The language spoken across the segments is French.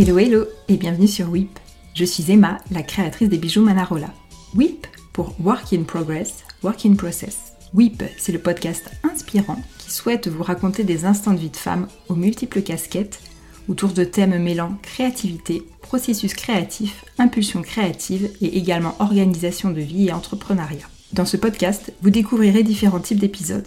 Hello hello et bienvenue sur WIP. Je suis Emma, la créatrice des bijoux Manarola. WIP pour Work in Progress, Work in Process. WIP, c'est le podcast inspirant qui souhaite vous raconter des instants de vie de femme aux multiples casquettes autour de thèmes mêlant créativité, processus créatif, impulsion créative et également organisation de vie et entrepreneuriat. Dans ce podcast, vous découvrirez différents types d'épisodes.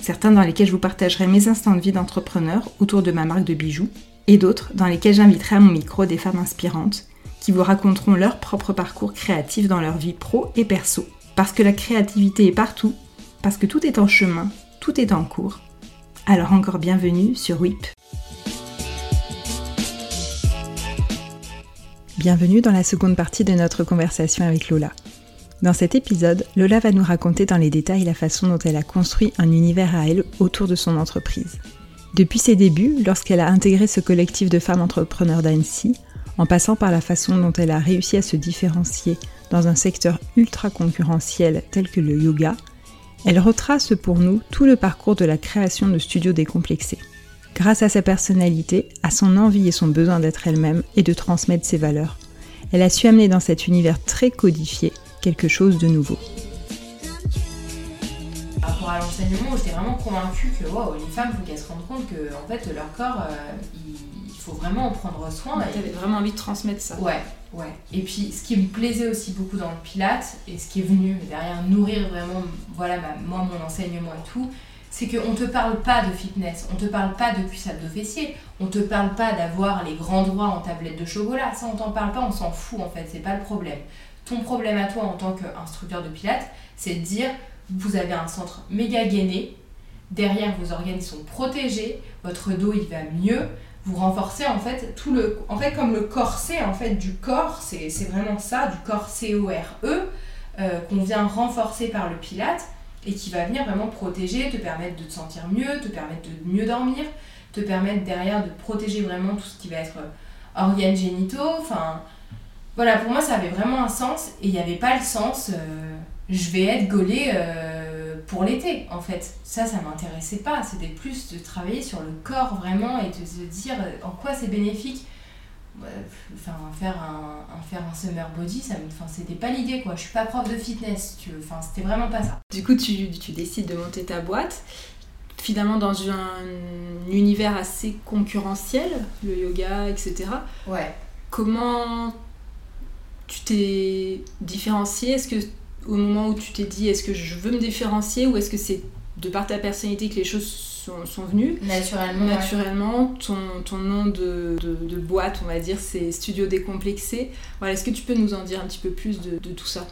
Certains dans lesquels je vous partagerai mes instants de vie d'entrepreneur autour de ma marque de bijoux, et d'autres dans lesquels j'inviterai à mon micro des femmes inspirantes qui vous raconteront leur propre parcours créatif dans leur vie pro et perso. Parce que la créativité est partout, parce que tout est en chemin, tout est en cours. Alors encore bienvenue sur WIP. Bienvenue dans la seconde partie de notre conversation avec Lola. Dans cet épisode, Lola va nous raconter dans les détails la façon dont elle a construit un univers à elle autour de son entreprise. Depuis ses débuts, lorsqu'elle a intégré ce collectif de femmes entrepreneurs d'Annecy, en passant par la façon dont elle a réussi à se différencier dans un secteur ultra concurrentiel tel que le yoga, elle retrace pour nous tout le parcours de la création de studios décomplexés. Grâce à sa personnalité, à son envie et son besoin d'être elle-même et de transmettre ses valeurs, elle a su amener dans cet univers très codifié quelque chose de nouveau à l'enseignement, j'étais vraiment convaincue que wow, les femmes, il faut qu'elles se rendent compte que en fait, leur corps, euh, il, faut vraiment en prendre soin. Tu avais vraiment envie de transmettre ça. Ouais, ouais. Et puis, ce qui me plaisait aussi beaucoup dans le Pilate, et ce qui est venu derrière nourrir vraiment, voilà, moi, mon enseignement et tout, c'est qu'on ne te parle pas de fitness, on te parle pas de cuissade de fessier, on te parle pas d'avoir les grands droits en tablette de chocolat, ça on t'en parle pas, on s'en fout en fait, c'est pas le problème. Ton problème à toi en tant qu'instructeur de pilates, c'est de dire vous avez un centre méga gainé, derrière vos organes sont protégés, votre dos il va mieux, vous renforcez en fait tout le en fait comme le corset en fait du corps, c'est vraiment ça, du corps C O R E euh, qu'on vient renforcer par le pilate et qui va venir vraiment protéger, te permettre de te sentir mieux, te permettre de mieux dormir, te permettre derrière de protéger vraiment tout ce qui va être organes génitaux, enfin voilà, pour moi ça avait vraiment un sens et il n'y avait pas le sens euh, je vais être gaulée euh, pour l'été, en fait. Ça, ça m'intéressait pas. C'était plus de travailler sur le corps vraiment et de se dire en quoi c'est bénéfique. Enfin, faire un, faire un summer body, ça enfin, c'était pas l'idée quoi. Je suis pas prof de fitness, tu Enfin, c'était vraiment pas ça. Du coup, tu, tu décides de monter ta boîte finalement dans un univers assez concurrentiel, le yoga, etc. Ouais. Comment tu t'es différencié Est-ce que au moment où tu t'es dit est-ce que je veux me différencier ou est-ce que c'est de par ta personnalité que les choses sont, sont venues? Naturellement. Naturellement, ton, ton, nom de, de, boîte, on va dire, c'est Studio Décomplexé. Voilà, est-ce que tu peux nous en dire un petit peu plus de, de tout ça?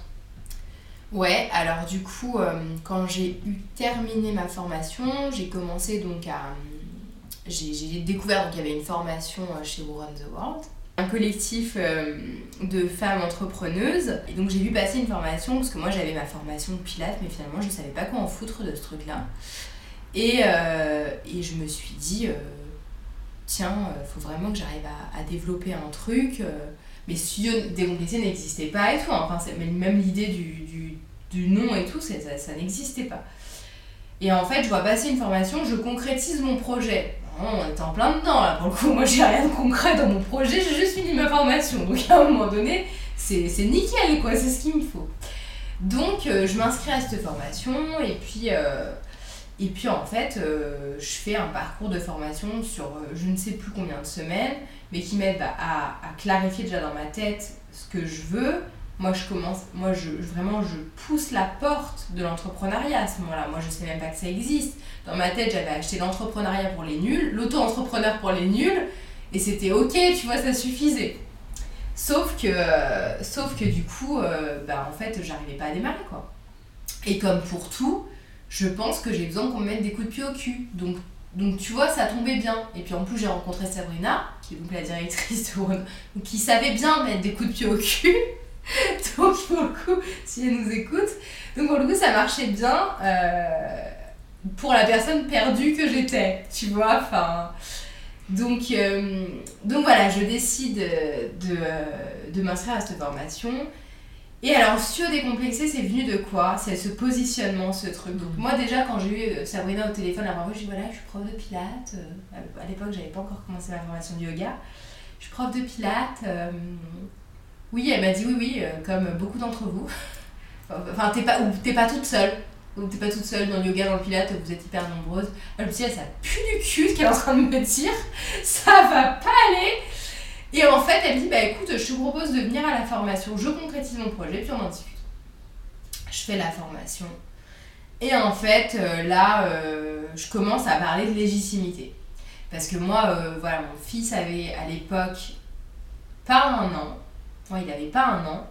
Ouais, alors du coup, euh, quand j'ai eu terminé ma formation, j'ai commencé donc à. J'ai découvert qu'il y avait une formation euh, chez Run the World un collectif euh, de femmes entrepreneuses. Et donc j'ai vu passer une formation, parce que moi j'avais ma formation de pilates, mais finalement je ne savais pas quoi en foutre de ce truc-là. Et, euh, et, je me suis dit, euh, tiens, faut vraiment que j'arrive à, développer un truc. mais studio décomplexé n'existait pas et tout. Hein. Enfin, même l'idée du, du, du, nom et tout, ça, ça n'existait pas. Et en fait, je vois passer une formation, je concrétise mon projet on était en plein dedans là pour le coup. Moi j'ai rien de concret dans mon projet, j'ai juste fini ma formation. Donc à un moment donné, c'est nickel quoi, c'est ce qu'il me faut. Donc euh, je m'inscris à cette formation et puis, euh, et puis en fait euh, je fais un parcours de formation sur je ne sais plus combien de semaines, mais qui m'aide bah, à, à, clarifier déjà dans ma tête ce que je veux, moi je commence moi je vraiment je pousse la porte de l'entrepreneuriat à ce moment-là. Moi je sais même pas que ça existe. Dans ma tête j'avais acheté l'entrepreneuriat pour les nuls l'auto-entrepreneur pour les nuls et c'était ok tu vois ça suffisait. Sauf que sauf que du coup euh, bah, en fait j'arrivais pas à démarrer quoi. Et comme pour tout je pense que j'ai besoin qu'on me mette des coups de pied au cul. Donc donc tu vois, ça tombait bien. Et puis en plus, j'ai rencontré Sabrina, qui est donc la directrice de qui savait bien mettre des coups de pied au cul. donc pour le coup, si elle nous écoute, donc pour le coup ça marchait bien euh, pour la personne perdue que j'étais, tu vois, enfin... Donc, euh, donc voilà, je décide de, de m'inscrire à cette formation. Et alors, sur décomplexé, c'est venu de quoi? C'est ce positionnement, ce truc. Donc, moi, déjà, quand j'ai eu euh, Sabrina au téléphone la première fois, je dis voilà, je suis prof de pilates. À l'époque, j'avais pas encore commencé ma formation de yoga. je suis prof de pilates. Oui, elle m'a dit oui, oui, comme beaucoup d'entre vous. enfin, t'es pas, ou t'es pas toute seule. Ou t'es pas toute seule dans le yoga, dans le pilates, vous êtes hyper nombreuses. Elle me dit, ça pue du cul ce qu'elle est en train de me dire. Ça va pas aller. Et en fait, elle me dit, bah écoute, je te propose de venir à la formation. Je concrétise mon projet, puis on en discute. Je fais la formation. Et en fait, euh, là, euh, je commence à parler de légitimité. Parce que moi, euh, voilà, mon fils avait à l'époque pas un an. Il avait pas un an.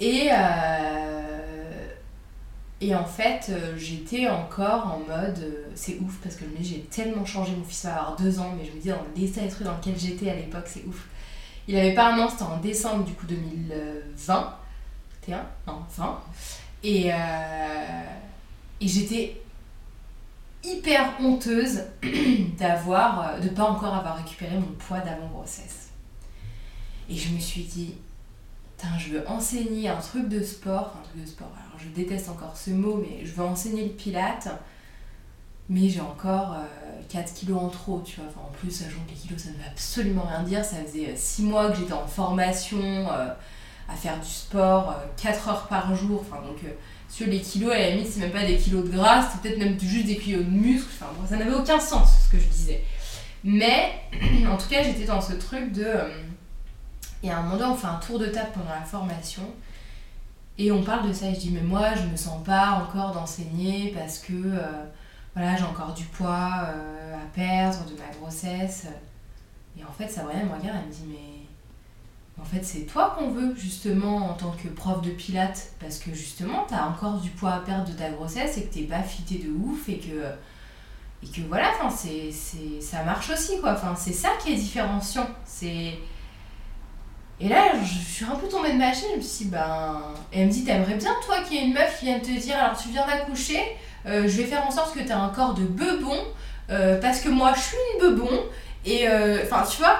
Et, et en fait, j'étais encore en mode. c'est ouf parce que j'ai tellement changé. Mon fils va avoir deux ans, mais je me dis, dans l'état d'esprit dans lequel j'étais à l'époque, c'est ouf. Il avait pas un an, c'était en décembre du coup 2020. 21 Non, 20. Et. Et j'étais hyper honteuse d'avoir, euh, de pas encore avoir récupéré mon poids d'avant grossesse. Et je me suis dit, je veux enseigner un truc de sport, un truc de sport, alors je déteste encore ce mot, mais je veux enseigner le pilate, mais j'ai encore 4 euh, kilos en trop, tu vois. en plus, sachant que les kilos, ça ne veut absolument rien dire. Ça faisait 6 euh, mois que j'étais en formation, à faire du sport, 4 heures par jour, enfin donc sur les kilos, à la limite, c'est même pas des kilos de gras, c'est peut-être même juste des kilos de muscles. Enfin, ça n'avait aucun sens ce que je disais. Mais en tout cas, j'étais dans ce truc de. Et à un moment donné, on fait un tour de table pendant la formation. Et on parle de ça. Et je dis, mais moi, je me sens pas encore d'enseigner parce que euh, voilà, j'ai encore du poids euh, à perdre de ma grossesse. Et en fait, Sabrina me regarde, elle me dit, mais en fait, c'est toi qu'on veut, justement, en tant que prof de pilates, parce que justement, t'as encore du poids à perdre de ta grossesse et que t'es pas fité de ouf et que. Et que voilà, ça marche aussi, quoi. C'est ça qui est différenciant. C'est. Et là, je suis un peu tombée de ma chaise, je me suis dit, ben. Et elle me dit, t'aimerais bien, toi, qu'il y ait une meuf qui vienne te dire, alors tu viens d'accoucher, euh, je vais faire en sorte que t'aies un corps de bebon, euh, parce que moi, je suis une bebon, et. Euh, enfin, tu vois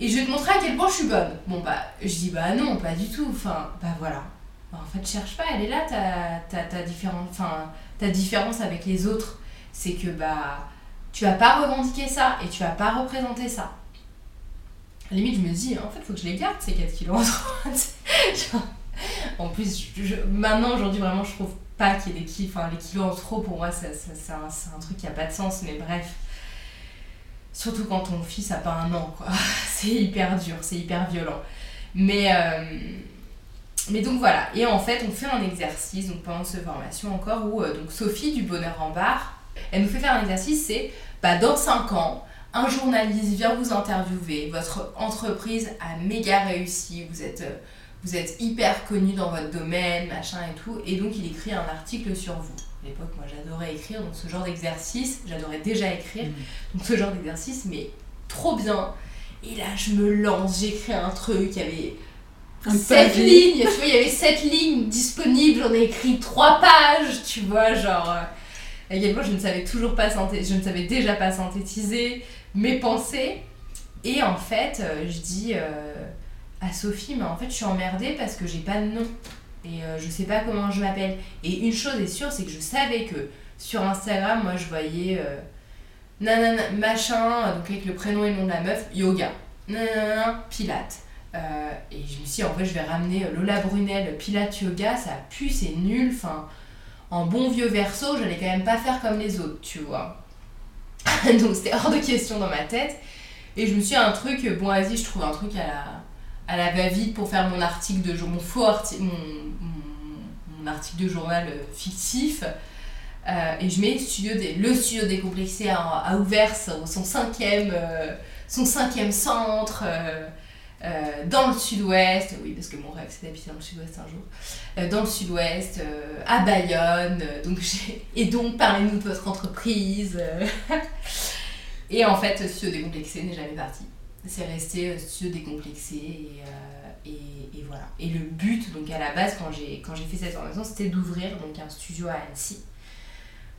et je vais te montrer à quel point je suis bonne. Bon, bah, je dis, bah non, pas du tout. Enfin, bah voilà. Bah, en fait, cherche pas, elle est là, ta, ta, ta, différence, enfin, ta différence avec les autres. C'est que, bah, tu vas pas revendiquer ça et tu vas pas représenter ça. À limite, je me dis, en fait, faut que je les garde, ces 4 kilos en plus, maintenant, aujourd'hui, vraiment, je trouve pas qu'il y ait des kilos. Enfin, les kilos en trop, pour moi, c'est un, truc qui a pas de sens, mais bref. Surtout quand ton fils a pas un an, quoi. c'est hyper dur, c'est hyper violent. Mais, euh, mais donc voilà. Et en fait, on fait un exercice, donc pendant cette formation encore, où euh, donc Sophie du Bonheur en Bar, elle nous fait faire un exercice, c'est bah, dans 5 ans, un journaliste vient vous interviewer, votre entreprise a méga réussi, vous êtes, euh, vous êtes hyper connu dans votre domaine, machin et tout, et donc il écrit un article sur vous. À l'époque, moi j'adorais écrire, donc ce genre d'exercice, j'adorais déjà écrire, mmh. donc ce genre d'exercice, mais trop bien. Et là, je me lance, j'écris un truc, il y avait sept lignes, tu vois, il y avait sept lignes disponibles, j'en ai écrit trois pages, tu vois, genre. Euh, également, je ne savais toujours pas je ne savais déjà pas synthétiser mes pensées. Et en fait, euh, je dis euh, à Sophie, mais en fait, je suis emmerdée parce que j'ai pas de nom et je sais pas comment je m'appelle. Et une chose est sûre, c'est que je savais que sur Instagram, moi, je voyais nanana, machin, donc avec le prénom et le nom de la meuf, yoga, nanana, pilate. Euh, et je me suis dit, en fait, je vais ramener Lola Brunel, pilate yoga, ça pue, c'est nul, enfin, en bon vieux verso, j'allais quand même pas faire comme les autres, tu vois. donc c'était hors de question dans ma tête. Et je me suis dit, un truc, bon, vas-y, je trouve un truc à la, à va-vite pour faire mon article de journal euh, fictif. Euh, et je mets le studio décomplexé son, cinquième, euh, son cinquième centre euh, dans le sud-ouest. Oui, parce que mon rêve c'est d'habiter dans le sud-ouest un jour. dans le sud-ouest, à Bayonne. donc et donc, parlez-nous de votre entreprise. et en fait, studio décomplexé n'est jamais parti. C'est resté studio décomplexé et. Et, voilà. Et le but, donc à la base, quand j'ai, fait cette formation, c'était d'ouvrir un studio à Annecy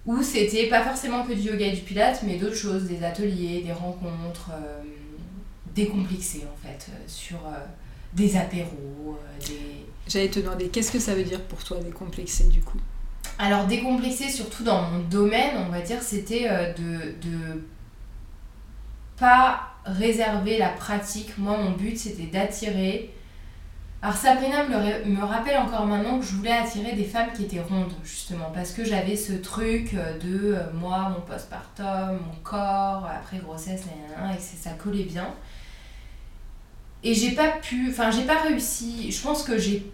où c'était pas forcément que du yoga et du pilate, mais d'autres choses, des ateliers, des rencontres, euh, décomplexées en fait, euh, sur euh, des apéros, des... J'allais te demander, qu'est-ce que ça veut dire pour toi décomplexé du coup? Alors décomplexé, surtout dans mon domaine, on va dire, c'était de, de pas réserver la pratique. Moi, mon but, c'était d'attirer. Alors, Sabrina me, me, rappelle encore maintenant que je voulais attirer des femmes qui étaient rondes, justement, parce que j'avais ce truc de euh, moi, mon postpartum, mon corps, après grossesse, et que ça collait bien. Et j'ai pas pu, enfin, j'ai pas réussi. Je pense que j'ai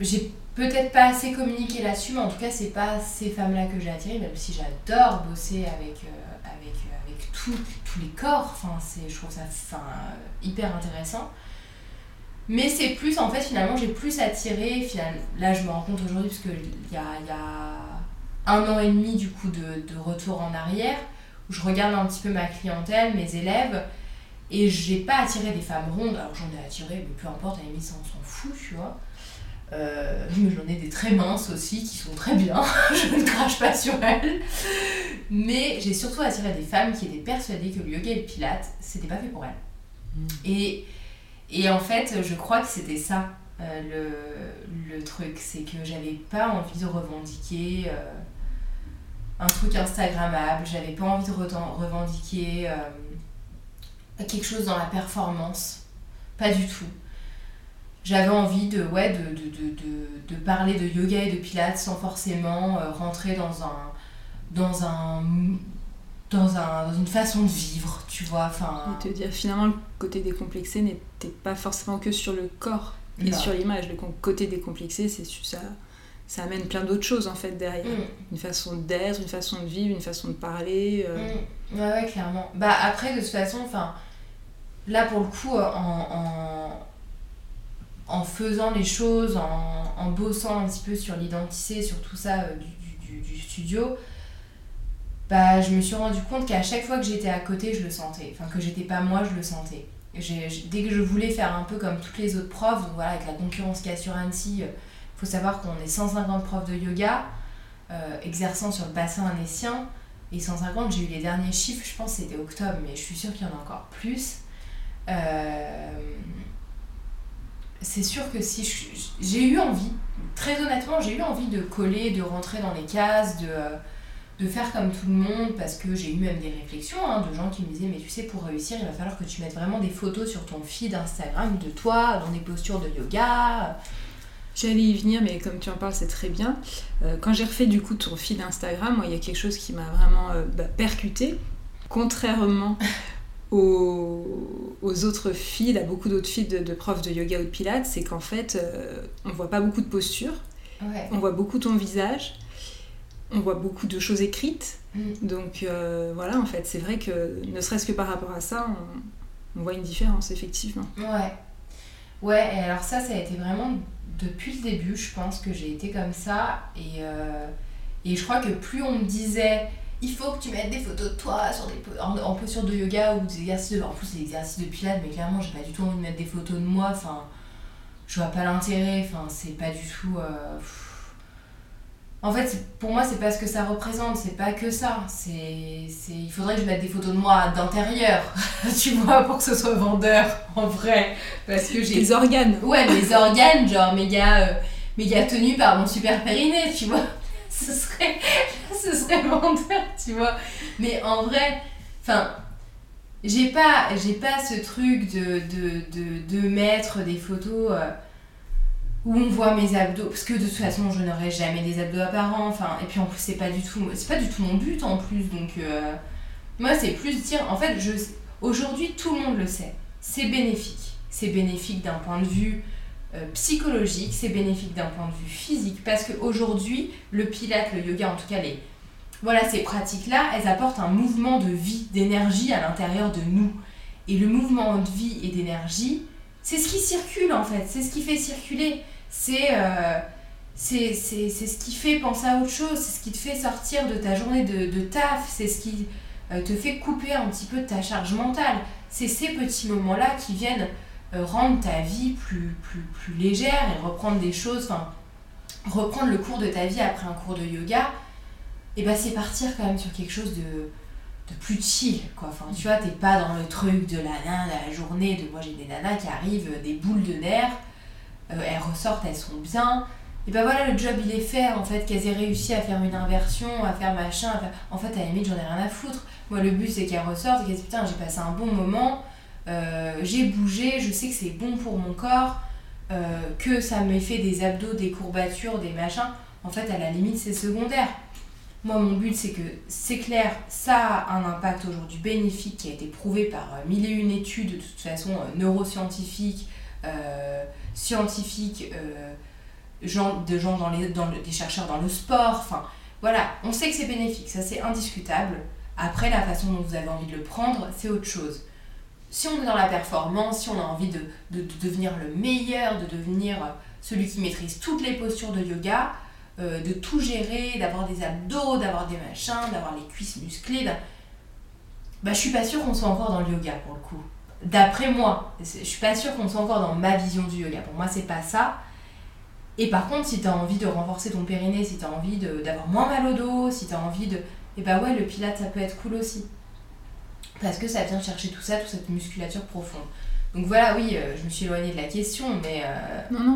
j'ai peut-être pas assez communiqué là-dessus, mais en tout cas, c'est pas ces femmes-là que j'ai attirées, même si j'adore bosser avec, euh, avec, euh, avec tous les corps. Enfin, je trouve ça enfin, hyper intéressant. Mais c'est plus, en fait, finalement, j'ai plus attiré. Finalement, là, je me rends compte aujourd'hui, parce qu'il y a, y a un an et demi, du coup, de, de retour en arrière, où je regarde un petit peu ma clientèle, mes élèves, et j'ai pas attiré des femmes rondes. Alors, j'en ai attiré, mais peu importe, à la limite, ça, on s'en fout, tu vois. Euh, mais j'en ai des très minces aussi qui sont très bien, je ne crache pas sur elles. Mais j'ai surtout attiré des femmes qui étaient persuadées que le yoga et le pilate, c'était pas fait pour elles. Hmm. Et, et en fait, je crois que c'était ça euh, le, le, truc, c'est que j'avais pas envie de revendiquer euh, un truc Instagrammable, j'avais pas envie de revendiquer quelque chose dans la performance, pas du tout j'avais envie de, ouais, de, de, de, de, parler de yoga et de pilates sans forcément euh, rentrer dans un dans un dans, un, dans une façon de vivre, tu vois. Enfin... Et te dire finalement le côté décomplexé n'était pas forcément que sur le corps et sur l'image. Le côté décomplexé, c'est ça, ça amène plein d'autres choses en fait derrière. Mm. Une façon d'être, une façon de vivre, une façon de parler. Euh. Mm. Ouais, ouais, clairement. Bah après, de toute façon, enfin, là pour le coup, en, en en faisant les choses, en, bossant un petit peu sur l'identité, sur tout ça euh, du, studio, bah, je me suis rendu compte qu'à chaque fois que j'étais à côté, je le sentais. Enfin, que j'étais pas moi, je le sentais. dès que je voulais faire un peu comme toutes les autres profs, donc voilà, avec la concurrence qu'il y a sur Annecy, il euh, faut savoir qu'on est 150 profs de yoga euh, exerçant sur le bassin annécien. Et 150, j'ai eu les derniers chiffres, je pense c'était octobre, mais je suis sûre qu'il y en a encore plus. Euh, c'est sûr que si j'ai eu envie, très honnêtement, j'ai eu envie de coller, de rentrer dans les cases, de, de faire comme tout le monde, parce que j'ai eu même des réflexions hein, de gens qui me disaient, mais tu sais, pour réussir, il va falloir que tu mettes vraiment des photos sur ton feed Instagram de toi, dans des postures de yoga. J'allais y venir, mais comme tu en parles, c'est très bien. Euh, quand j'ai refait du coup ton feed Instagram, il y a quelque chose qui m'a vraiment euh, bah, percuté. Contrairement aux, autres filles, à beaucoup d'autres filles de, profs de yoga ou de pilates, c'est qu'en fait, euh, on voit pas beaucoup de postures, on voit beaucoup ton visage, on voit beaucoup de choses écrites. Mm. Donc euh, voilà, en fait, c'est vrai que ne serait-ce que par rapport à ça, on, voit une différence, effectivement. Ouais. Ouais, et alors ça, ça a été vraiment depuis le début, je pense que j'ai été comme ça. Et, euh, et je crois que plus on me disait il faut que tu mettes des photos de toi sur des, en, en posture de yoga ou des exercices de, en plus des exercices de pilates mais clairement j'ai pas du tout envie de mettre des photos de moi enfin je vois pas l'intérêt enfin c'est pas du tout euh, en fait pour moi c'est pas ce que ça représente c'est pas que ça c'est il faudrait que je mette des photos de moi d'intérieur tu vois pour que ce soit vendeur en vrai parce que j'ai les organes. Ouais les organes genre méga euh, méga tenus par mon super périnée tu vois ce serait, ce serait vendeur, tu vois. Mais en vrai, enfin, j'ai pas, ce truc de, de, de, de mettre des photos euh, où on voit mes abdos, parce que de toute façon, je n'aurai jamais des abdos apparents. Enfin, et puis en plus, c'est pas du tout, c'est pas du tout mon but en plus. Donc, euh, moi, c'est plus dire, en fait, je, aujourd'hui, tout le monde le sait. C'est bénéfique. C'est bénéfique d'un point de vue psychologique, c'est bénéfique d'un point de vue physique, parce qu'aujourd'hui, le pilate, le yoga, en tout cas les, voilà, ces pratiques-là, elles apportent un mouvement de vie, d'énergie à l'intérieur de nous. Et le mouvement de vie et d'énergie, c'est ce qui circule en fait, c'est ce qui fait circuler. C'est euh, ce qui fait penser à autre chose, c'est ce qui te fait sortir de ta journée de, de taf, c'est ce qui euh, te fait couper un petit peu de ta charge mentale. C'est ces petits moments-là qui viennent euh, rendre ta vie plus, plus, plus légère et reprendre des choses, enfin, reprendre le cours de ta vie après un cours de yoga, et bah c'est partir quand même sur quelque chose de, de plus chill, quoi. Enfin, tu vois, t'es pas dans le truc de la, la journée, de moi j'ai des nanas qui arrivent, des boules de nerfs, euh, elles ressortent, elles sont bien, et ben voilà, le job il est fait, en fait, qu'elles aient réussi à faire une inversion, à faire machin, en fait, à la limite, j'en ai rien à foutre. Moi, le but, c'est qu'elles ressortent et qu'elles disent, putain, j'ai passé un bon moment, euh, j'ai bougé, je sais que c'est bon pour mon corps, euh, que ça m'ait fait des abdos, des courbatures, des machins. En fait, à la limite, c'est secondaire. Moi, mon but, c'est que c'est clair, ça a un impact aujourd'hui bénéfique qui a été prouvé par euh, mille et une études, de toute façon, neuroscientifiques, scientifiques, de gens dans les, dans des chercheurs dans le sport. Enfin, voilà, on sait que c'est bénéfique, ça c'est indiscutable. Après, la façon dont vous avez envie de le prendre, c'est autre chose. Si on est dans la performance, si on a envie de, de, devenir le meilleur, de devenir celui qui maîtrise toutes les postures de yoga, euh, de tout gérer, d'avoir des abdos, d'avoir des machins, d'avoir les cuisses musclées, bah, je suis pas sûre qu'on soit encore dans le yoga pour le coup. D'après moi, je suis pas sûre qu'on soit encore dans ma vision du yoga. Pour moi, c'est pas ça. Et par contre, si tu as envie de renforcer ton périnée, si tu as envie d'avoir moins mal au dos, si tu as envie de. Et eh bah ouais, le pilate, ça peut être cool aussi. Parce que ça vient chercher tout ça, toute cette musculature profonde. Donc voilà, oui, euh, je me suis éloignée de la question, mais. Euh, non, non.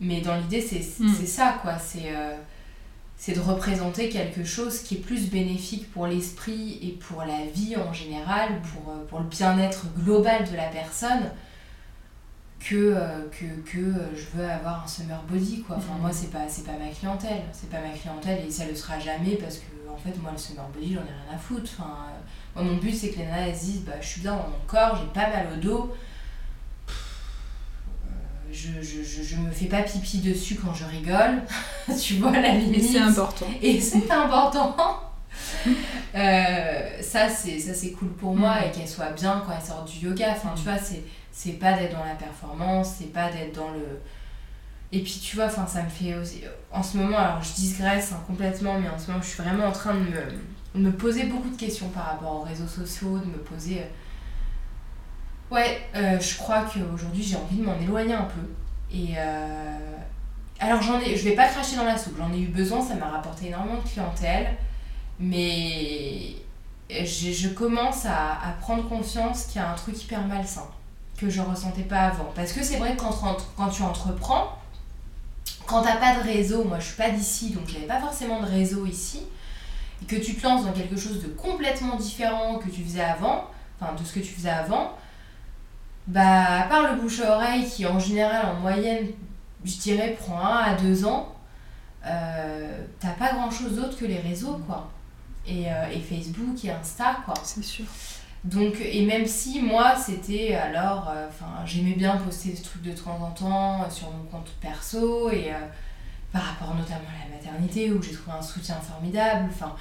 mais dans l'idée, hmm. c'est ça, quoi. Euh, c'est de représenter quelque chose qui est plus bénéfique pour l'esprit et pour la vie en général, pour, pour le bien-être global de la personne que, euh, que, que euh, je veux avoir un summer body quoi. Enfin, moi c'est pas c'est pas ma clientèle, c'est pas ma clientèle et ça le sera jamais parce que en fait moi le summer body j'en ai rien à foutre. Enfin, moi, mon but c'est que les nanas elles disent bah je suis bien dans mon corps, j'ai pas mal au dos. Euh, je, je, je, je, me fais pas pipi dessus quand je rigole, tu vois la limite. Et c'est important. Et c'est important. ça c'est ça c'est cool pour moi mm. et qu'elle soit bien quand elle sort du yoga. Enfin tu vois c'est c'est pas d'être dans la performance, c'est pas d'être dans le. Et puis tu vois, enfin ça me fait aussi. En ce moment, alors je digresse hein, complètement, mais en ce moment je suis vraiment en train de me, me poser beaucoup de questions par rapport aux réseaux sociaux, de me poser. Euh, ouais, euh, je crois qu'aujourd'hui j'ai envie de m'en éloigner un peu. Et. Euh, alors j'en ai. Je vais pas cracher dans la soupe, j'en ai eu besoin, ça m'a rapporté énormément de clientèle. Mais. Je, commence à prendre conscience qu'il y a un truc hyper malsain que je ressentais pas avant. Parce que c'est vrai que quand, tu entreprends, quand t'as pas de réseau, moi je suis pas d'ici, donc j'avais pas forcément de réseau ici, et que tu te lances dans quelque chose de complètement différent que tu faisais avant, enfin de ce que tu faisais avant, bah à part le bouche à oreille qui en général en moyenne, je dirais, prend un à deux ans, euh, t'as pas grand chose d'autre que les réseaux quoi. Et, euh, et Facebook et Insta quoi. C'est sûr. Donc, et même si moi, c'était alors, euh, enfin, j'aimais bien poster des trucs de temps en temps euh, sur mon compte perso et euh, par rapport notamment à la maternité où j'ai trouvé un soutien formidable. Enfin,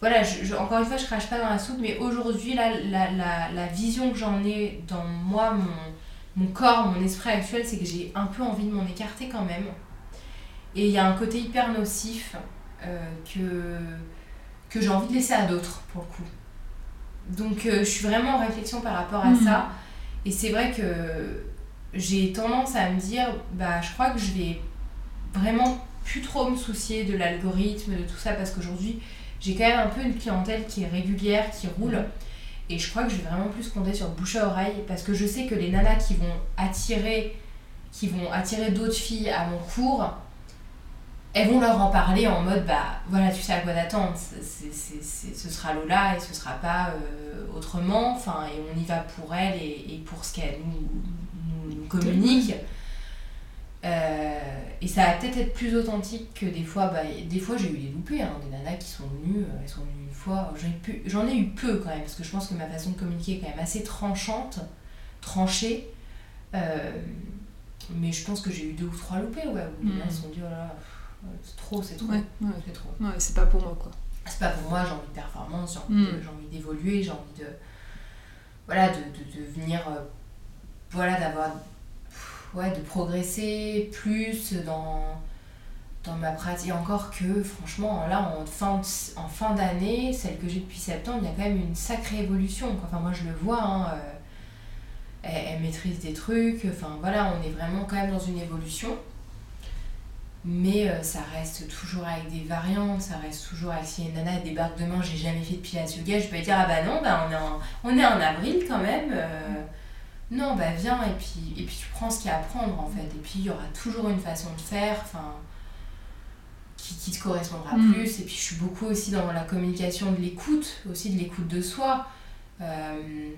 voilà, je, encore une fois, je crache pas dans la soupe, mais aujourd'hui, la, la, la, la, vision que j'en ai dans moi, mon, mon corps, mon esprit actuel, c'est que j'ai un peu envie de m'en écarter quand même. Et il y a un côté hyper nocif que, que j'ai envie de laisser à d'autres, pour le coup. Donc euh, je suis vraiment en réflexion par rapport à ça. Mhm. Et c'est vrai que j'ai tendance à me dire, bah je crois que je vais vraiment plus trop me soucier de l'algorithme, de tout ça, parce qu'aujourd'hui j'ai quand même un peu une clientèle qui est régulière, qui roule. Mhm. Et je crois que je vais vraiment plus compter sur bouche à oreille, parce que je sais que les nanas qui vont attirer, qui vont attirer d'autres filles à mon cours, elles vont leur en parler en mode bah voilà tu sais à quoi t'attendre ce sera Lola et ce sera pas euh, autrement enfin et on y va pour elle et, pour ce qu'elle nous, nous, communique. Euh, et ça va peut-être être plus authentique que des fois bah, des fois j'ai eu des loupés hein, des nanas qui sont venues euh, elles sont venues une fois j'en ai, eu peu quand même parce que je pense que ma façon de communiquer est quand même assez tranchante tranchée. Mais je pense que j'ai eu deux ou trois loupés ouais où les mmh. nanas se sont dit oh là, c'est trop, c'est trop. c'est trop. c'est pas pour moi, quoi. C'est pas pour moi, j'ai envie de performance, j'ai envie, hmm. d'évoluer, j'ai envie de. Voilà, de, de, de venir. Euh, voilà, d'avoir. Ouais, de progresser plus dans, dans ma pratique. Encore que, franchement, là, en fin, en fin d'année, celle que j'ai depuis septembre, il y a quand même une sacrée évolution. Enfin, moi, je le vois, hein, euh, elle, elle, maîtrise des trucs. Enfin, voilà, on est vraiment quand même dans une évolution mais euh, ça reste toujours avec des variantes, ça reste toujours avec si une nana débarque demain, j'ai jamais fait de pilates yoga, je peux dire ah bah non, bah on est en, on est en avril quand même. Euh, non, bah viens et puis, et puis tu prends ce qu'il y a à prendre en fait. Et puis il y aura toujours une façon de faire. Enfin, qui, te correspondra Mm. plus. Et puis je suis beaucoup aussi dans la communication de l'écoute, aussi de l'écoute de soi. Euh,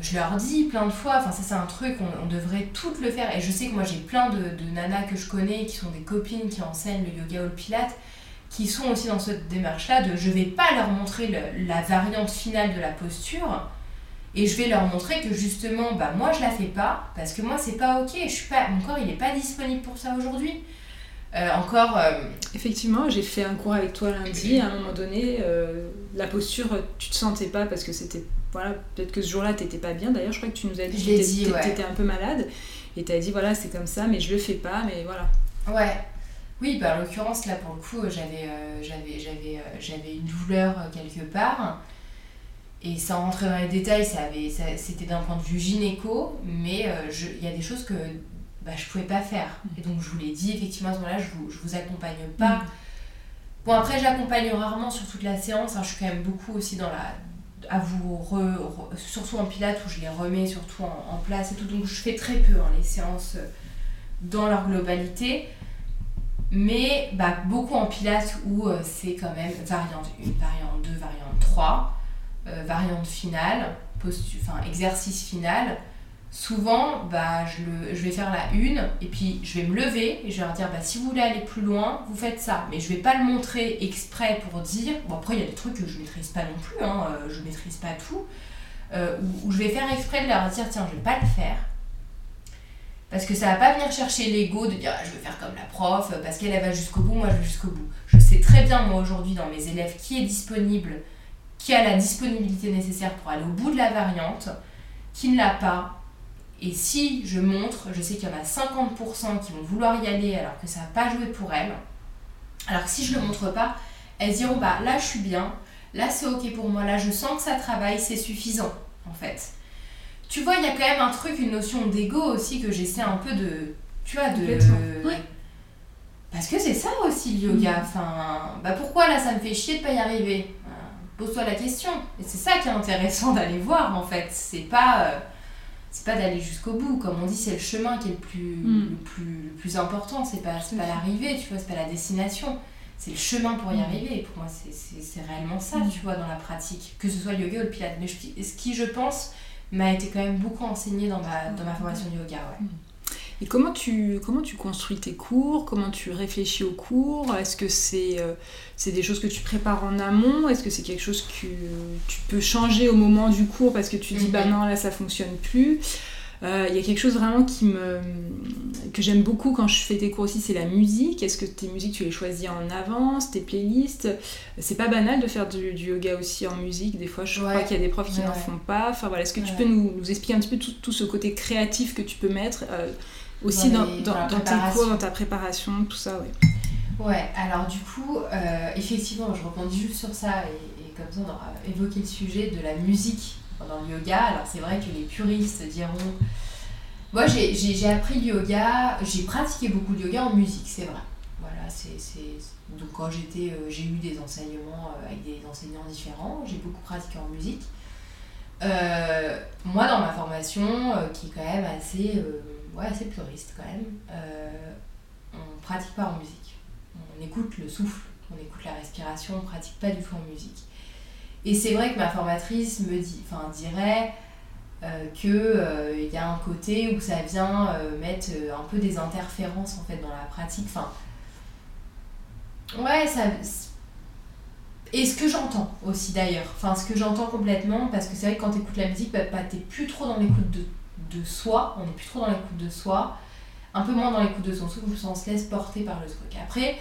je leur dis plein de fois, enfin ça c'est un truc, on, on devrait toutes le faire. Et je sais que moi j'ai plein de, de nanas que je connais qui sont des copines qui enseignent le yoga ou le pilate, qui sont aussi dans cette démarche-là de je vais pas leur montrer le- la variante finale de la posture. Et je vais leur montrer que justement, bah moi je la fais pas, parce que moi c'est pas ok, je suis pas, mon corps il est pas disponible pour ça aujourd'hui. Euh, encore, euh, Effectivement, j'ai fait un cours avec toi lundi. À un moment donné, euh, la posture, tu te sentais pas parce que c'était. Voilà, peut-être que ce jour-là, t'étais pas bien. D'ailleurs, je crois que tu nous as dit que t'étais- ouais. un peu malade. Et t'as dit, voilà, c'est comme ça, mais je le fais pas, mais voilà. Ouais. Oui, bah, en l'occurrence, là, pour le coup, j'avais euh, j'avais j'avais euh, j'avais une douleur euh, quelque part. Et sans rentrer dans les détails, ça avait, ça- c'était d'un point de vue gynéco, mais euh, il y a des choses que bah, je pouvais pas faire. Et donc, je vous l'ai dit, effectivement, à ce moment-là, je vous, je vous accompagne pas. Bon, après, j'accompagne rarement sur toute la séance. hein, je suis quand même beaucoup aussi dans la. À vous. re- surtout en pilates où je les remets surtout en, place et tout. Donc, je fais très peu hein, les séances euh, dans leur globalité. Mais bah, beaucoup en pilates où euh, c'est quand même variante 1, variante 2, variante 3, euh, variante finale, postu- exercice final. Souvent, bah, je, vais faire la une et puis je vais me lever et je vais leur dire bah, si vous voulez aller plus loin, vous faites ça. Mais je vais pas le montrer exprès pour dire. Bon, après, il y a des trucs que je maîtrise pas non plus, hein, euh, je maîtrise pas tout. euh, où je vais faire exprès de leur dire tiens, je vais pas le faire. Parce que ça va pas venir chercher l'ego de dire Ah, je veux faire comme la prof, parce qu'elle elle va jusqu'au bout, moi je vais jusqu'au bout. Je sais très bien, moi aujourd'hui, dans mes élèves, qui est disponible, qui a la disponibilité nécessaire pour aller au bout de la variante, qui ne l'a pas. Et si je montre, je sais qu'il y en a 50% qui vont vouloir y aller alors que ça n'a pas joué pour elles. Alors que si je le montre pas, elles diront bah là je suis bien, là c'est ok pour moi, là je sens que ça travaille, c'est suffisant en fait. Tu vois, il y a quand même un truc, une notion d'ego aussi que j'essaie un peu de. Tu vois, de. Ouais. Parce que c'est ça aussi le yoga. Enfin, bah pourquoi là ça me fait chier de pas y arriver? Euh, Pose-toi la question. Et c'est ça qui est intéressant d'aller voir en fait. C'est pas. euh, c'est pas d'aller jusqu'au bout. Comme on dit, c'est le chemin qui est le plus, Mm. le plus, le plus important. C'est pas, c'est pas l'arrivée, tu vois, c'est pas la destination. C'est le chemin pour y Mm. arriver. Et pour moi, c'est- c'est c'est réellement ça, Mm. tu vois, dans la pratique. Que ce soit le yoga ou le pilate. Mais je- ce qui, je pense, m'a été quand même beaucoup enseigné dans ma, dans ma formation de yoga, ouais. Et comment tu, comment tu construis tes cours? Comment tu réfléchis aux cours? Est-ce que c'est euh, c'est des choses que tu prépares en amont? Est-ce que c'est quelque chose que tu peux changer au moment du cours parce que tu dis Mhm. bah non là ça fonctionne plus? Euh, Il y a quelque chose vraiment qui me que j'aime beaucoup quand je fais tes cours aussi, c'est la musique. Est-ce que tes musiques tu les choisis en avance, tes playlists? C'est pas banal de faire du, du yoga aussi en musique. Des fois, je crois Ouais. qu'il y a des profs qui Ouais, n'en font pas. Enfin voilà, est-ce que tu peux nous, nous expliquer un petit peu tout, tout ce côté créatif que tu peux mettre euh, aussi Dans dans, les- dans, dans la dans tes cours, dans ta préparation, tout ça, ouais. Ouais, alors du coup, euh, effectivement, je rebondis juste sur ça et, et comme ça on aura évoqué le sujet de la musique dans le yoga. Alors c'est vrai que les puristes diront. Moi j'ai- appris le yoga, j'ai pratiqué beaucoup de yoga en musique, c'est vrai. Voilà, c'est. c'est- Donc quand j'étais. euh, j'ai eu des enseignements euh, avec des enseignants différents, j'ai beaucoup pratiqué en musique. Moi dans ma formation, qui est quand même assez, ouais, assez puriste quand même, euh, on pratique pas en musique on écoute le souffle, on écoute la respiration, on pratique pas du tout en musique. Et c'est vrai que ma formatrice me dit, enfin dirait euh, que euh, y a un côté où ça vient mettre un peu des interférences en fait dans la pratique. Enfin, ouais, ça. Et ce que j'entends aussi d'ailleurs, enfin ce que j'entends complètement, parce que c'est vrai que quand tu écoutes la musique, bah, bah, t'es plus trop dans l'écoute de, de soi, on est plus trop dans l'écoute de soi, un peu moins dans l'écoute de son souffle, on se laisse porter par le truc. Après,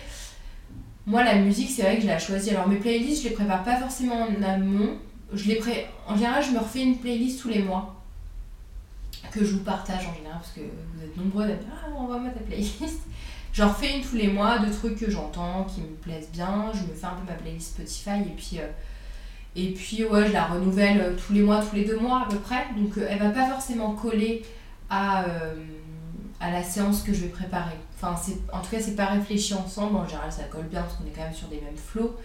moi, la musique, c'est vrai que je l'ai choisie. Alors, mes playlists, je les prépare pas forcément en amont. Je les pré... En général, je me refais une playlist tous les mois que je vous partage en général parce que vous êtes nombreux à dire Ah, envoie-moi ta playlist. J'en refais une tous les mois de trucs que j'entends, qui me plaisent bien. Je me fais un peu ma playlist Spotify et puis. euh, Et puis, ouais, je la renouvelle euh, tous les mois, tous les deux mois à peu près. Donc, euh, elle va pas forcément coller à, euh, à la séance que je vais préparer. Enfin, c'est, en tout cas, c'est pas réfléchi ensemble. En général, ça colle bien parce qu'on est quand même sur des mêmes flots.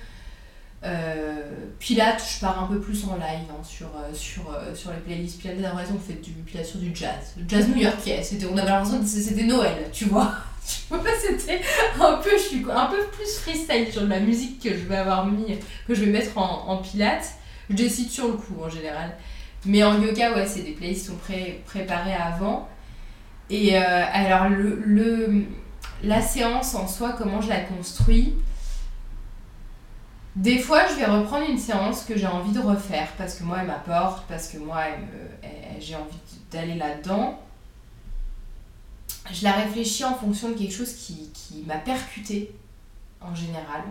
Euh, Pilate, je pars un peu plus en live hein, sur, sur, sur les playlists Pilate. L'impression qu'on fait du Pilate sur du jazz. Le jazz new-yorkais. C'était, on avait l'impression que c'était Noël, tu vois. c'était un peu, je suis un peu plus freestyle sur la musique que je vais avoir mis, que je vais mettre en, en pilates. Je décide sur le coup en général. Mais en yoga, ouais, c'est des playlists qui sont pré avant. Et euh, alors, le, le, la séance en soi, comment je la construis Des fois, je vais reprendre une séance que j'ai envie de refaire parce que moi, elle m'apporte, parce que moi, j'ai envie d'aller là-dedans je la réfléchis en fonction de quelque chose qui, qui m'a percuté en général.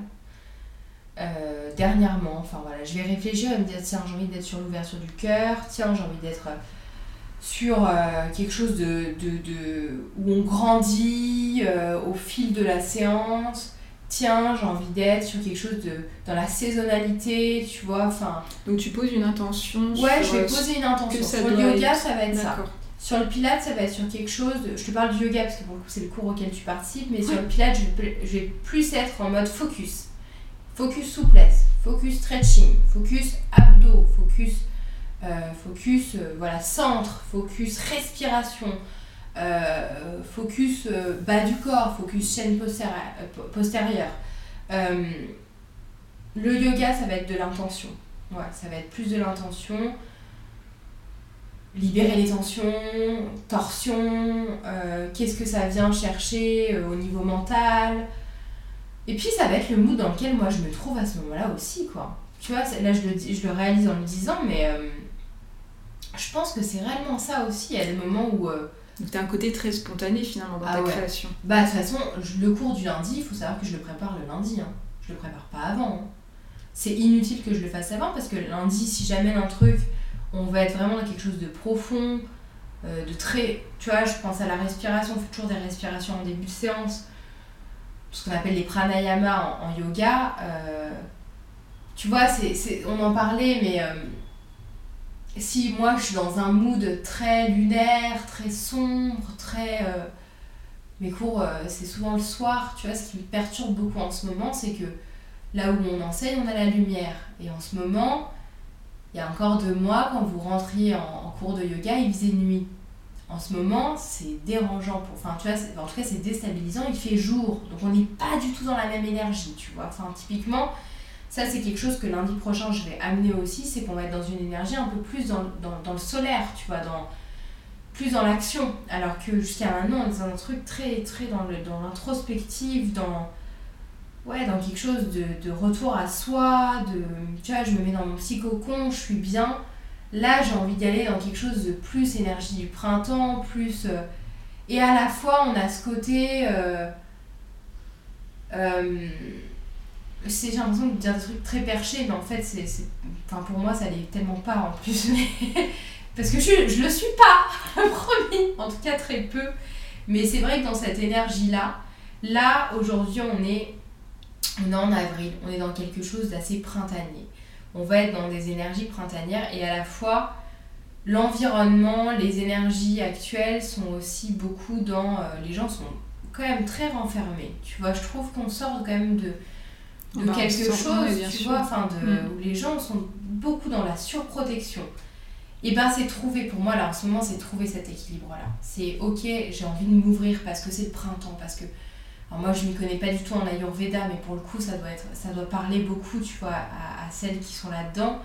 Euh, dernièrement, enfin voilà, je vais réfléchir et me dire tiens, j'ai envie d'être sur l'ouverture du cœur, tiens, j'ai envie d'être sur euh, quelque chose de, de, de, où on grandit euh, au fil de la séance. Tiens, j'ai envie d'être sur quelque chose de dans la saisonnalité, tu vois, enfin. Donc tu poses une intention. Ouais, je vais poser une intention. Sur le yoga, ça va être ça. Sur le pilate, ça va être sur quelque chose. je te parle du yoga parce que pour le coup, c'est le cours auquel tu participes, mais sur le pilate, je vais, plus être en mode focus. Focus souplesse, focus stretching, focus abdos, focus, euh, focus euh, voilà, centre, focus respiration, euh, focus bas du corps, focus chaîne postérieure. le yoga, ça va être de l'intention. Ouais, ça va être plus de l'intention libérer les tensions, torsions, euh, qu'est-ce que ça vient chercher euh, au niveau mental. Et puis ça va être le mood dans lequel moi je me trouve à ce moment-là aussi, quoi. Tu vois, là je le, je le réalise en le disant, mais euh, je pense que c'est réellement ça aussi. Il y a des moments où... Donc t'as un côté très spontané finalement dans ah ta création. Bah de toute façon, le cours du lundi, il faut savoir que je le prépare le lundi. Hein. Je le prépare pas avant. Hein. C'est inutile que je le fasse avant parce que lundi, si j'amène un truc on va être vraiment dans quelque chose de profond, euh, de très. Tu vois, je pense à la respiration, on fait toujours des respirations en début de séance, ce qu'on appelle les pranayama en, yoga. Euh, tu vois, c'est, on en parlait, mais euh, si moi je suis dans un mood très lunaire, très sombre, très. mes cours, c'est souvent le soir, tu vois, ce qui me perturbe beaucoup en ce moment, c'est que là où on enseigne, on a la lumière. Et en ce moment, il y a encore deux mois, quand vous rentriez en, cours de yoga, il faisait nuit. En ce moment, c'est dérangeant. Pour, enfin, tu vois, en tout cas, c'est déstabilisant. Il fait jour. Donc, on n'est pas du tout dans la même énergie, tu vois. Enfin, typiquement, ça, c'est quelque chose que lundi prochain, je vais amener aussi. C'est qu'on va être dans une énergie un peu plus dans, le solaire, tu vois, dans, plus dans l'action. Alors que jusqu'à maintenant, on est dans un truc très, très dans l'introspective, dans, dans ouais, dans quelque chose de, de, retour à soi, de, tu vois, je me mets dans mon petit cocon, je suis bien. Là, j'ai envie d'aller dans quelque chose de plus énergie du printemps, plus... Euh, et à la fois, on a ce côté... Euh, euh, j'ai l'impression de dire des trucs très perchés, mais en fait, c'est, enfin, pour moi, ça l'est tellement pas en plus. parce que je, je le suis pas, promis, en tout cas très peu. Mais c'est vrai que dans cette énergie-là, là, aujourd'hui, on est on est en avril, on est dans quelque chose d'assez printanier. On va être dans des énergies printanières et à la fois l'environnement, les énergies actuelles sont aussi beaucoup dans... Euh, les gens sont quand même très renfermés. Tu vois, je trouve qu'on sort quand même de, de quelque chose, tu vois, enfin de, mm. où les gens sont beaucoup dans la surprotection. Et ben c'est trouver, pour moi là en ce moment, c'est trouver cet équilibre-là. C'est ok, j'ai envie de m'ouvrir parce que c'est le printemps, parce que alors moi, je m'y connais pas du tout en Ayurveda, mais pour le coup, ça doit, être, ça doit parler beaucoup, tu vois, à, celles qui sont là-dedans.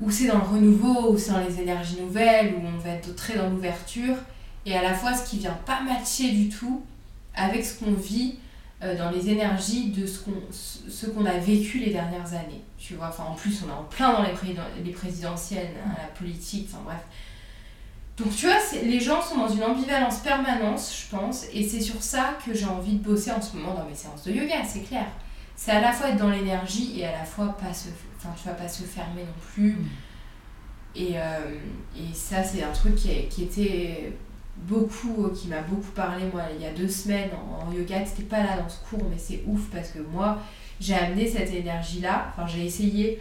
Où c'est dans le renouveau, où c'est dans les énergies nouvelles, où on va être très dans l'ouverture. Et à la fois, ce qui vient pas matcher du tout avec ce qu'on vit euh, dans les énergies de ce qu'on ce qu'on a vécu les dernières années. Tu vois, enfin, en plus, on est en plein dans les, les présidentielles, hein, la politique, enfin bref. Donc tu vois, les gens sont dans une ambivalence permanente, je pense, et c'est sur ça que j'ai envie de bosser en ce moment dans mes séances de yoga, c'est clair. C'est à la fois être dans l'énergie et à la fois pas se, enfin, tu vas pas se fermer non plus. Mm. Et, euh, et, ça, c'est un truc qui, qui, était beaucoup, qui m'a beaucoup parlé, moi, il y a deux semaines en, yoga. C'était pas là dans ce cours, mais c'est ouf parce que moi, j'ai amené cette énergie-là. Enfin, j'ai essayé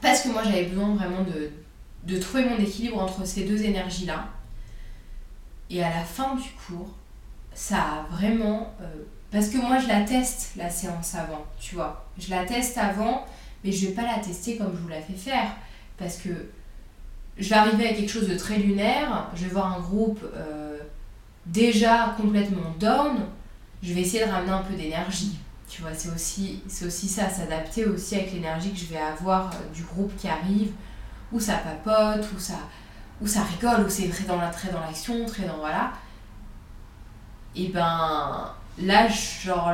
parce que moi, j'avais besoin vraiment de de trouver mon équilibre entre ces deux énergies-là. Et à la fin du cours, ça a vraiment... Euh, parce que moi, je la teste, la séance avant, tu vois. Je la teste avant, mais je vais pas la tester comme je vous la fais faire. Parce que je vais arriver à quelque chose de très lunaire, je vais voir un groupe... Euh, déjà complètement down, je vais essayer de ramener un peu d'énergie. Tu vois, c'est aussi, aussi ça, s'adapter aussi avec l'énergie que je vais avoir euh, du groupe qui arrive, où ça papote, où ça, où ça rigole, où c'est très dans l'action, très dans voilà. Et ben là, genre,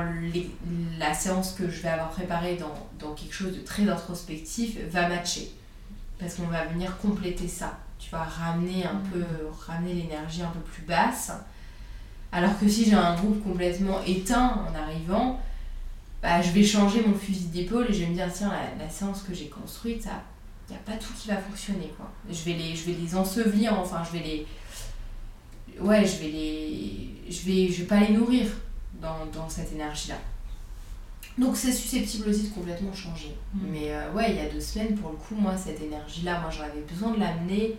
la séance que je vais avoir préparée dans, dans quelque chose de très introspectif va matcher. Parce qu'on va venir compléter ça. Tu vas ramener un peu, ramener l'énergie un peu plus basse. Alors que si j'ai un groupe complètement éteint en arrivant, bah, je vais changer mon fusil d'épaule et je vais me dire, tiens, la, séance que j'ai construite, il n'y a pas tout qui va fonctionner. Quoi. Je, vais les, je vais les ensevelir, enfin, je vais les. Ouais, je vais les. Je vais, je vais pas les nourrir dans, dans cette énergie-là. Donc c'est susceptible aussi de complètement changer. Mm. Mais euh, ouais, il y a deux semaines, pour le coup, moi, cette énergie-là, moi, j'avais besoin de l'amener.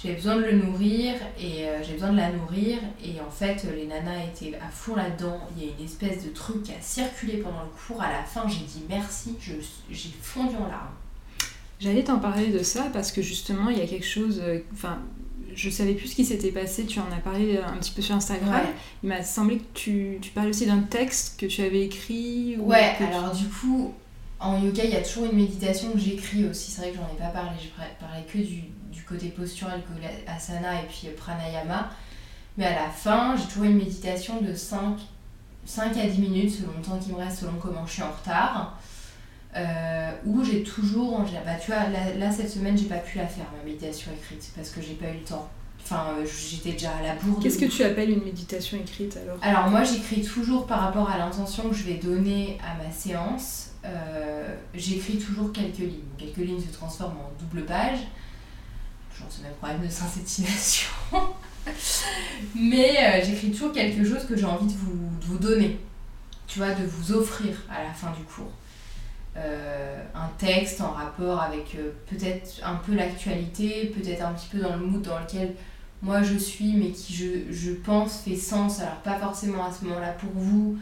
J'avais besoin de le nourrir et euh, j'ai besoin de la nourrir. Et en fait, les nanas étaient à fond là-dedans. Il y a une espèce de truc qui a circulé pendant le cours. À la fin, j'ai dit merci. J'ai fondu en larmes. J'allais t'en parler de ça parce que justement, il y a quelque chose. Euh, enfin, je savais plus ce qui s'était passé, tu en as parlé un petit peu sur Instagram. Il m'a semblé que tu, tu parles aussi d'un texte que tu avais écrit. Ou ouais, alors du coup, en yoga, il y a toujours une méditation que j'écris aussi. C'est vrai que j'en ai pas parlé, je parlais que du, du côté postural, asana et puis pranayama. Mais à la fin, j'ai toujours une méditation de 5, 5 à 10 minutes, selon le temps qui me reste, selon comment je suis en retard. Euh, où j'ai toujours, bah, tu vois, là, cette semaine j'ai pas pu la faire ma méditation écrite parce que j'ai pas eu le temps. Enfin, euh, j'étais déjà à la bourre. Qu'est-ce que tu appelles une méditation écrite alors? Alors moi j'écris toujours par rapport à l'intention que je vais donner à ma séance. Euh, j'écris toujours quelques lignes. Quelques lignes se transforment en double page. Toujours ce même problème de synthétisation. Mais j'écris toujours quelque chose que j'ai envie de vous, de vous donner. Tu vois, de vous offrir à la fin du cours. Euh, un texte en rapport avec euh, peut-être un peu l'actualité, peut-être un petit peu dans le mood dans lequel moi je suis, mais qui je, pense fait sens, alors pas forcément à ce moment-là pour vous,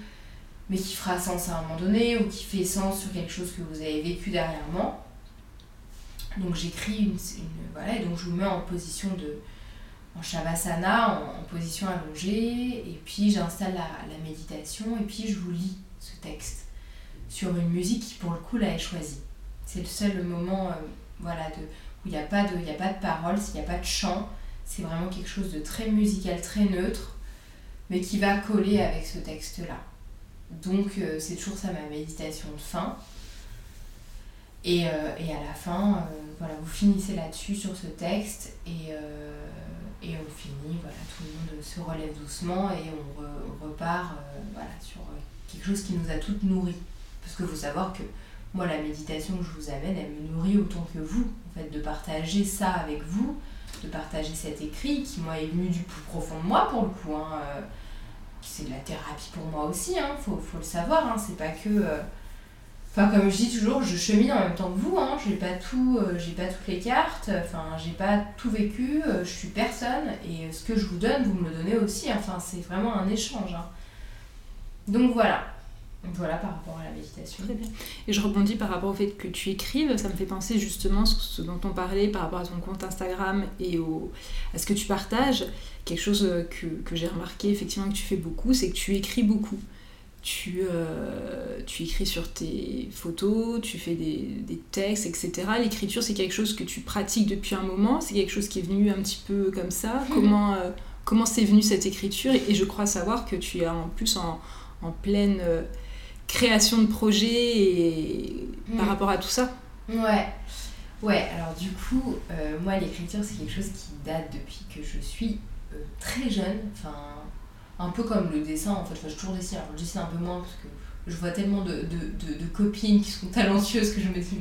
mais qui fera sens à un moment donné, ou qui fait sens sur quelque chose que vous avez vécu dernièrement. Donc j'écris une, Voilà, et donc je vous mets en position de. en Shavasana, en, position allongée, et puis j'installe la méditation, et puis je vous lis ce texte sur une musique qui pour le coup là est choisie. C'est le seul moment euh, voilà, de, où il n'y a, pas de, a pas de paroles, s'il n'y a pas de chant. C'est vraiment quelque chose de très musical, très neutre, mais qui va coller avec ce texte-là. Donc euh, c'est toujours ça ma méditation de fin. Et, euh, à la fin, voilà, vous finissez là-dessus sur ce texte et, et on finit, voilà, tout le monde se relève doucement et on, repart sur quelque chose qui nous a toutes nourries. Parce qu'il faut savoir que moi, la méditation que je vous amène, elle me nourrit autant que vous. En fait, de partager ça avec vous, de partager cet écrit qui, moi, est venu du plus profond de moi, pour le coup. Hein, euh, c'est de la thérapie pour moi aussi, hein, faut, faut le savoir. Hein, c'est pas que. Euh, enfin, comme je dis toujours, je chemine en même temps que vous. Hein, j'ai pas tout, euh, j'ai pas toutes les cartes. Enfin, j'ai pas tout vécu. je suis personne et ce que je vous donne, vous me le donnez aussi. Enfin, c'est vraiment un échange. Hein. Donc voilà. Voilà par rapport à la méditation. Très bien. Et je rebondis par rapport au fait que tu écrives, ça me fait penser justement sur ce dont on parlait par rapport à ton compte Instagram et au, à ce que tu partages. Quelque chose que, que j'ai remarqué effectivement que tu fais beaucoup, c'est que tu écris beaucoup. Tu, euh, tu écris sur tes photos, tu fais des, des textes, etc. L'écriture, c'est quelque chose que tu pratiques depuis un moment, c'est quelque chose qui est venu un petit peu comme ça. Comment euh, comment c'est venu cette écriture? Et, je crois savoir que tu es en plus en, en pleine... Euh, création de projet et par mm. rapport à tout ça. Ouais. Ouais, alors du coup, euh, moi l'écriture c'est quelque chose qui date depuis que je suis euh, très jeune, enfin un peu comme le dessin en fait, enfin, je toujours dessine, alors je dessine un peu moins parce que je vois tellement de, de, de, copines qui sont talentueuses que je me dis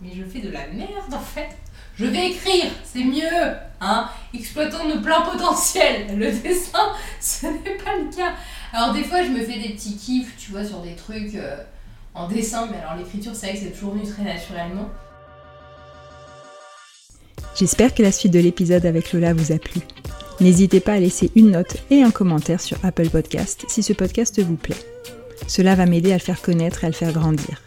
mais, je fais de la merde en fait, je vais écrire, c'est mieux, hein, exploitons nos plein potentiel, le dessin ce n'est pas le cas. Alors des fois, je me fais des petits kiffs, tu vois, sur des trucs euh, en dessin, mais alors l'écriture, c'est vrai que c'est toujours venu très naturellement. J'espère que la suite de l'épisode avec Lola vous a plu. N'hésitez pas à laisser une note et un commentaire sur Apple Podcast si ce podcast vous plaît. Cela va m'aider à le faire connaître et à le faire grandir.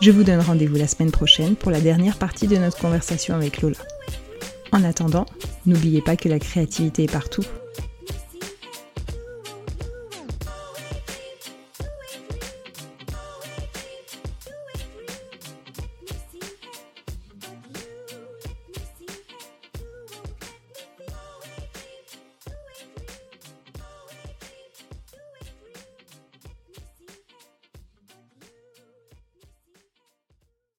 Je vous donne rendez-vous la semaine prochaine pour la dernière partie de notre conversation avec Lola. En attendant, n'oubliez pas que la créativité est partout